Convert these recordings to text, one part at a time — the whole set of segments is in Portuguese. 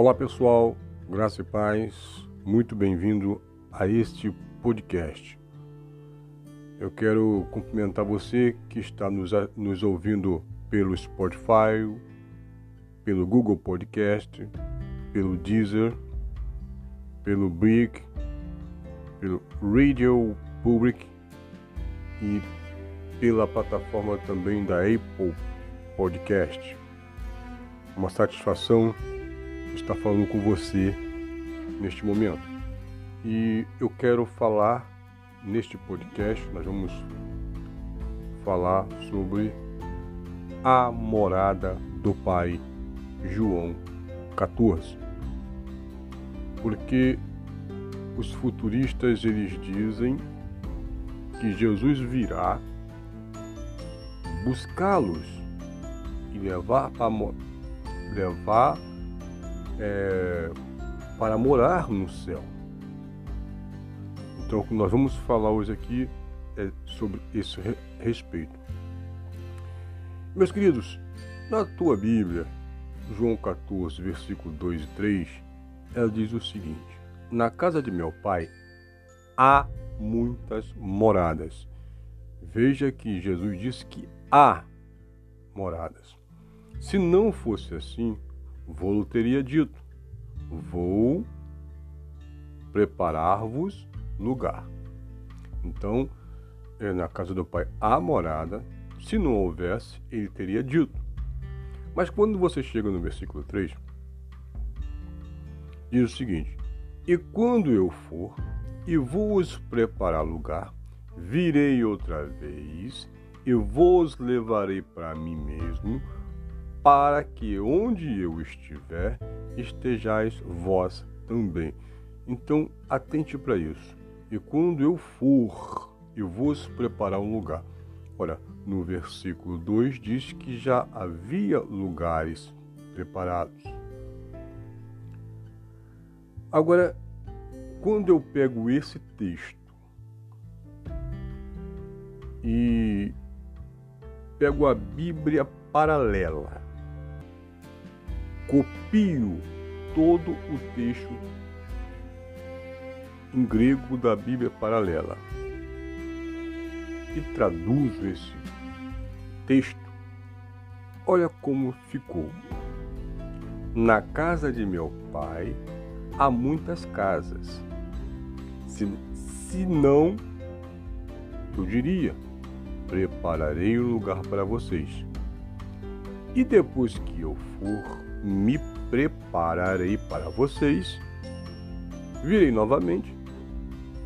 Olá pessoal, graça e paz, muito bem-vindo a este podcast. Eu quero cumprimentar você que está nos, nos ouvindo pelo Spotify, pelo Google Podcast, pelo Deezer, pelo Brick, pelo Radio Public e pela plataforma também da Apple Podcast. Uma satisfação estar falando com você neste momento. E eu quero falar neste podcast, nós vamos falar sobre a morada do Pai, João 14. Porque os futuristas eles dizem que Jesus virá buscá-los e levar para levar é, para morar no céu. Então, o que nós vamos falar hoje aqui é sobre esse respeito. Meus queridos, na tua Bíblia, João 14, versículo 2 e 3, ela diz o seguinte: Na casa de meu pai há muitas moradas. Veja que Jesus disse que há moradas. Se não fosse assim, vou teria dito: Vou preparar-vos lugar. Então, é, na casa do pai há morada. Se não houvesse, ele teria dito. Mas quando você chega no versículo 3, diz o seguinte: E quando eu for e vos preparar lugar, virei outra vez e vos levarei para mim mesmo, para que onde eu estiver, estejais vós também. Então, atente para isso. E quando eu for e vos preparar um lugar. Olha, no versículo 2 diz que já havia lugares preparados. Agora, quando eu pego esse texto e pego a Bíblia paralela, copio todo o texto em grego da Bíblia paralela e traduzo esse texto, olha como ficou. Na casa de meu pai há muitas casas. Se, se não, eu diria, prepararei um lugar para vocês. E depois que eu for, me prepararei para vocês. Virei novamente,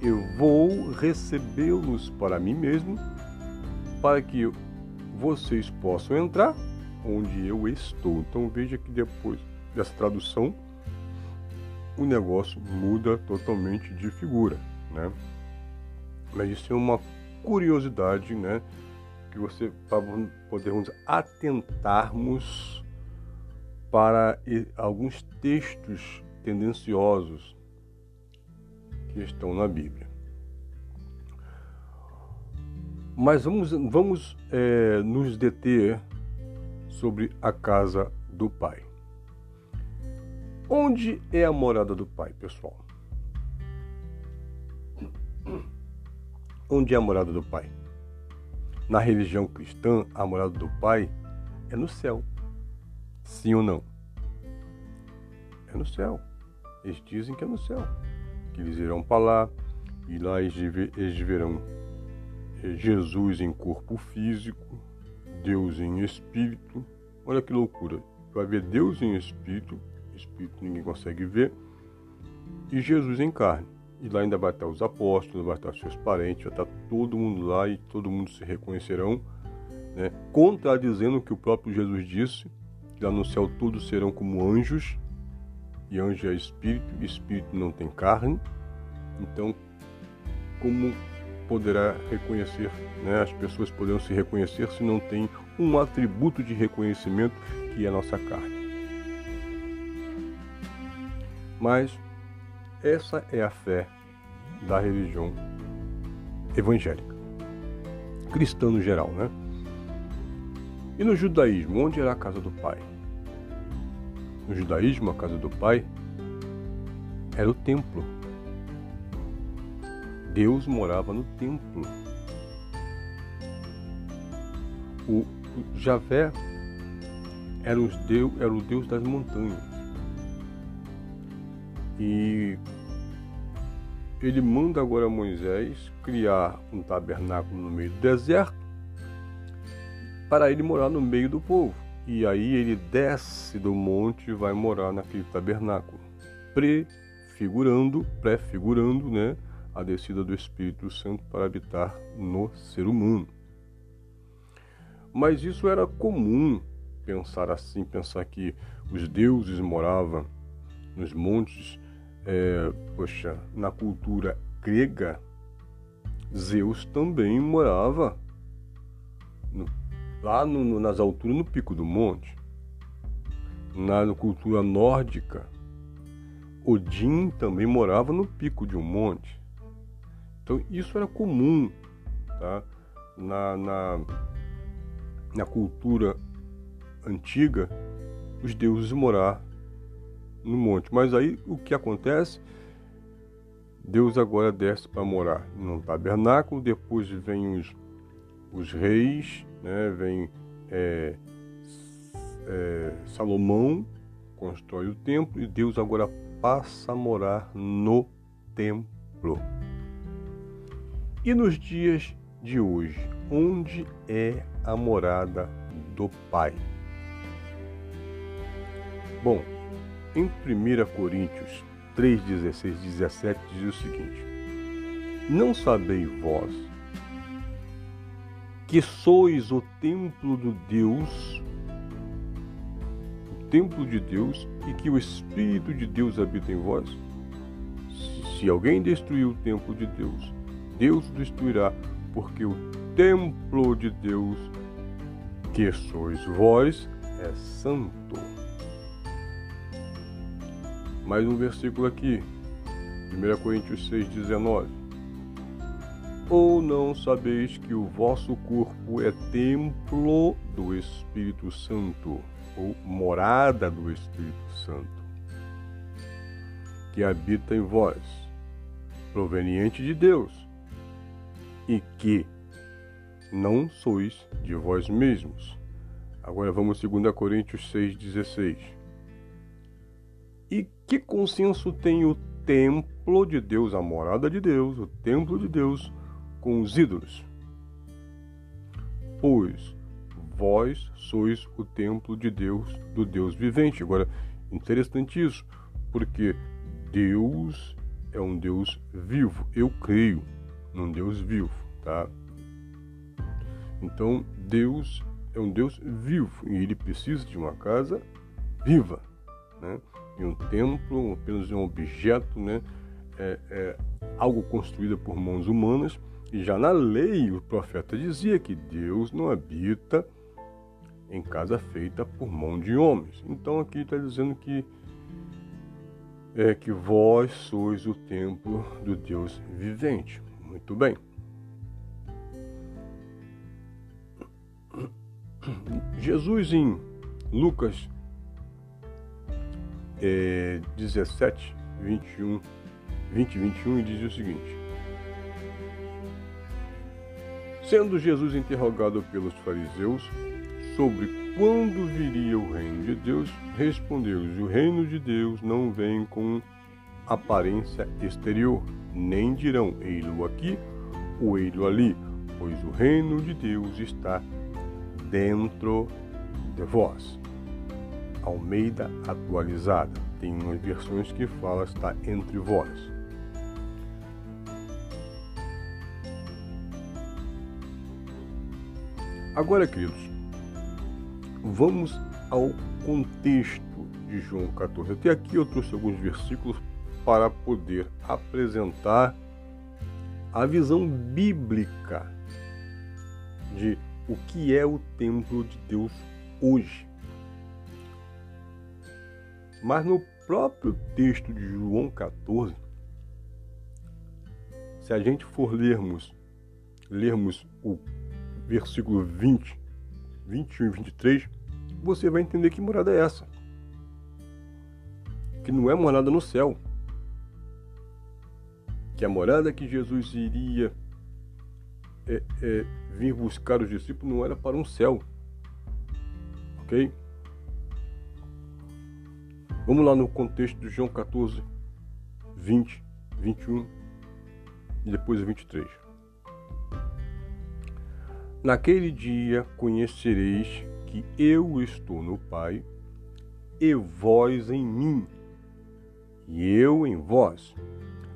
eu vou recebê-los para mim mesmo, para que vocês possam entrar onde eu estou. Então veja que depois dessa tradução, o negócio muda totalmente de figura, né? Mas isso é uma curiosidade, né? Que você para podermos atentarmos para alguns textos tendenciosos que estão na Bíblia. Mas vamos, vamos é, nos deter sobre a casa do Pai. Onde é a morada do Pai, pessoal? Onde é a morada do Pai? Na religião cristã, a morada do Pai é no céu. Sim ou não? É no céu. Eles dizem que é no céu. Que eles irão para lá e lá eles verão eh, Jesus em corpo físico, Deus em espírito. Olha que loucura. Vai ver Deus em espírito, espírito ninguém consegue ver, e Jesus em carne. E lá ainda vai estar os apóstolos, vai estar seus parentes, vai estar todo mundo lá e todo mundo se reconhecerão, né? contradizendo o que o próprio Jesus disse, que lá no céu todos serão como anjos, e anjo é espírito, e espírito não tem carne. Então, como poderá reconhecer, né? as pessoas poderão se reconhecer se não tem um atributo de reconhecimento que é a nossa carne. Mas essa é a fé da religião evangélica, cristã no geral, né? E no judaísmo, onde era a casa do Pai? no judaísmo, a casa do Pai, era o templo. Deus morava no templo. O, Javé era, os Deus, era o Deus das montanhas. E ele manda agora Moisés criar um tabernáculo no meio do deserto para ele morar no meio do povo. E aí ele desce do monte e vai morar naquele tabernáculo, prefigurando, prefigurando, né, a descida do Espírito Santo para habitar no ser humano. Mas isso era comum pensar assim, pensar que os deuses moravam nos montes. É, poxa, na cultura grega, Zeus também morava no lá no, nas alturas, no pico do monte. Na cultura nórdica, Odin também morava no pico de um monte. Então isso era comum tá? na, na, na cultura antiga, os deuses morar no monte. Mas aí o que acontece? Deus agora desce para morar num tabernáculo, depois vem os, os reis né? Vem é, é, Salomão, constrói o templo e Deus agora passa a morar no templo. E nos dias de hoje, onde é a morada do Pai? Bom, em 1 Coríntios 3, 16, 17 diz o seguinte: Não sabeis vós que sois o templo do Deus, o templo de Deus, e que o Espírito de Deus habita em vós? Se alguém destruir o templo de Deus, Deus destruirá, porque o templo de Deus, que sois vós, é santo. Mais um versículo aqui, 1 Coríntios 6, 19. Ou não sabeis que o vosso corpo é templo do Espírito Santo, ou morada do Espírito Santo, que habita em vós, proveniente de Deus, e que não sois de vós mesmos. Agora vamos 2 Coríntios 6,16. E que consenso tem o templo de Deus, a morada de Deus, o templo de Deus, com os ídolos. Pois vós sois o templo de Deus, do Deus vivente. Agora, interessante isso, porque Deus é um Deus vivo. Eu creio num Deus vivo, tá? Então, Deus é um Deus vivo e ele precisa de uma casa viva, né? E um templo apenas um objeto, né? É, é algo construído por mãos humanas já na lei, o profeta dizia que Deus não habita em casa feita por mão de homens. Então aqui está dizendo que é que vós sois o templo do Deus vivente. Muito bem. Jesus em Lucas é, 17, 21, 20 e 21 diz o seguinte: Sendo Jesus interrogado pelos fariseus sobre quando viria o reino de Deus, respondeu-lhes: O reino de Deus não vem com aparência exterior, nem dirão ei-lo aqui ou ei-lo ali, pois o reino de Deus está dentro de vós. Almeida atualizada. Tem umas versões que fala está entre vós. Agora, queridos, vamos ao contexto de João 14. Até aqui eu trouxe alguns versículos para poder apresentar a visão bíblica de o que é o templo de Deus hoje. Mas no próprio texto de João 14, se a gente for lermos, lermos o versículo 20, 21 e 23, você vai entender que morada é essa. que não é morada no céu. Que a morada que Jesus iria é, é, vir buscar os discípulos não era para um céu. Ok? Vamos lá no contexto de João 14, 20, 21 e depois 23. Naquele dia conhecereis que eu estou no Pai e vós em mim, e eu em vós.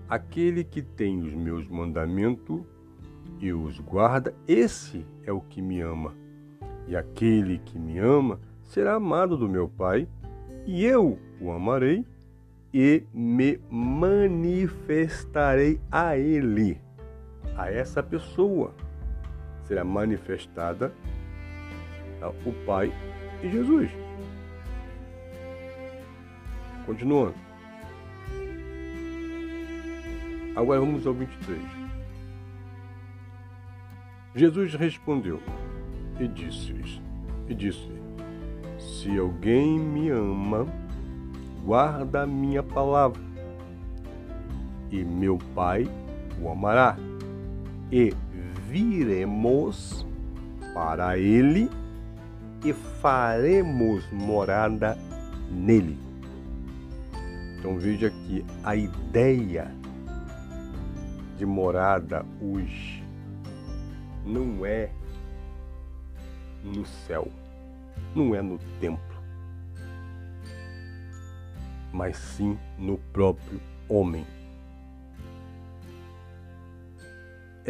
Aquele que tem os meus mandamentos e os guarda, esse é o que me ama. E aquele que me ama será amado do meu Pai, e eu o amarei e me manifestarei a ele, a essa pessoa será manifestada o Pai e Jesus. Continuando. Agora vamos ao 23. Jesus respondeu e disse e disse: Se alguém me ama, guarda a minha palavra, e meu Pai o amará, e viremos para ele e faremos morada nele. Então veja que a ideia de morada hoje não é no céu, não é no templo, mas sim no próprio homem.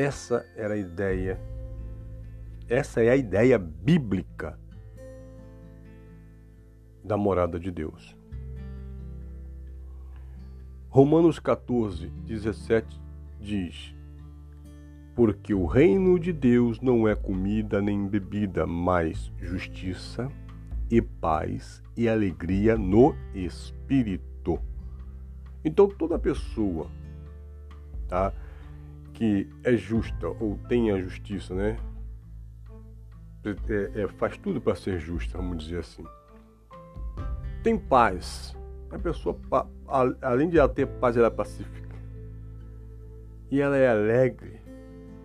Essa era a ideia, essa é a ideia bíblica da morada de Deus. Romanos 14, 17 diz: Porque o reino de Deus não é comida nem bebida, mas justiça e paz e alegria no espírito. Então toda pessoa, tá? Que é justa ou tem a justiça, né? É, é, faz tudo para ser justa, vamos dizer assim. Tem paz. A pessoa, além de ela ter paz, ela é pacífica. E ela é alegre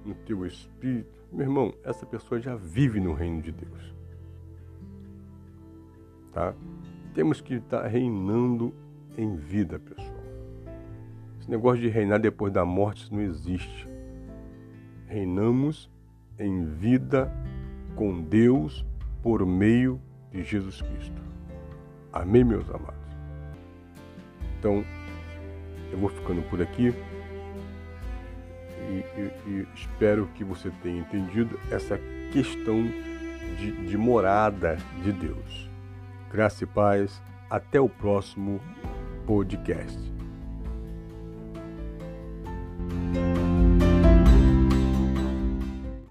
no teu espírito. Meu irmão, essa pessoa já vive no reino de Deus. Tá? Temos que estar reinando em vida, pessoal. Esse negócio de reinar depois da morte não existe. Reinamos em vida com Deus por meio de Jesus Cristo. Amém, meus amados? Então, eu vou ficando por aqui e, e, e espero que você tenha entendido essa questão de, de morada de Deus. Graça e paz. Até o próximo podcast.